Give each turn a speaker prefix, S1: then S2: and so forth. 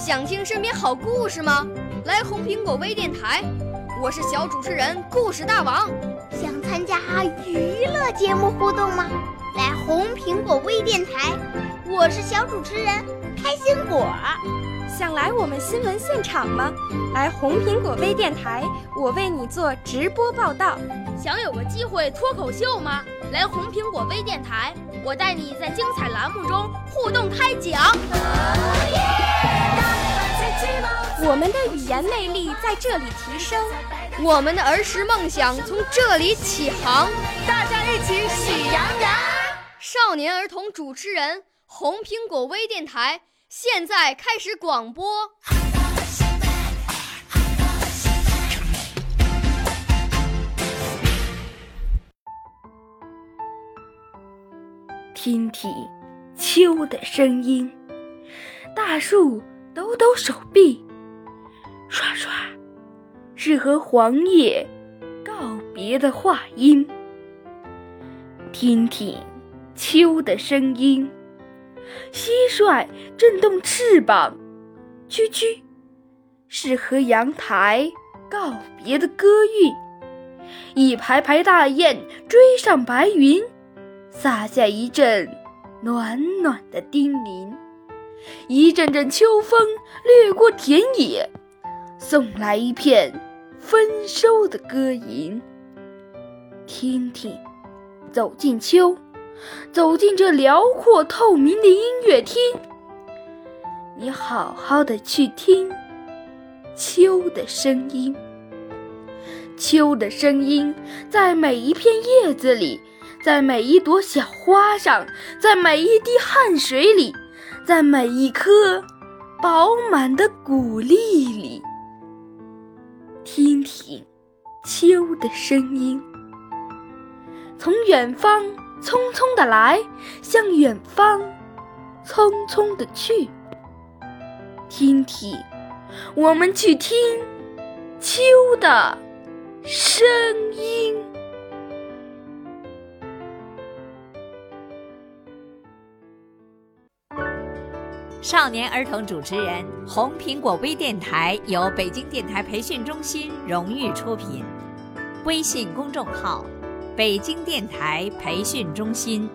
S1: 想听身边好故事吗？来红苹果微电台，我是小主持人故事大王。
S2: 想参加娱乐节目互动吗？来红苹果微电台，我是小主持人开心果。
S3: 想来我们新闻现场吗？来红苹果微电台，我为你做直播报道。
S1: 想有个机会脱口秀吗？来红苹果微电台，我带你在精彩栏目中互动开讲。
S3: 我们的语言魅力在这里提升，
S1: 我们的儿时梦想从这里起航。
S4: 大家一起喜羊羊。
S1: 少年儿童主持人，红苹果微电台。现在开始广播。
S5: 听听秋的声音，大树抖抖手臂，刷刷，是和黄叶告别的话音。听听秋的声音。蟋蟀震动翅膀，蛐蛐，是和阳台告别的歌韵。一排排大雁追上白云，洒下一阵暖暖的叮咛。一阵阵秋风掠过田野，送来一片丰收的歌吟。听听，走进秋。走进这辽阔透明的音乐厅，你好好的去听秋的声音。秋的声音在每一片叶子里，在每一朵小花上，在每一滴汗水里，在每一颗饱满的谷粒里。听听秋的声音，从远方。匆匆的来，向远方匆匆的去。听听，我们去听秋的声音。
S6: 少年儿童主持人，红苹果微电台由北京电台培训中心荣誉出品，微信公众号。北京电台培训中心。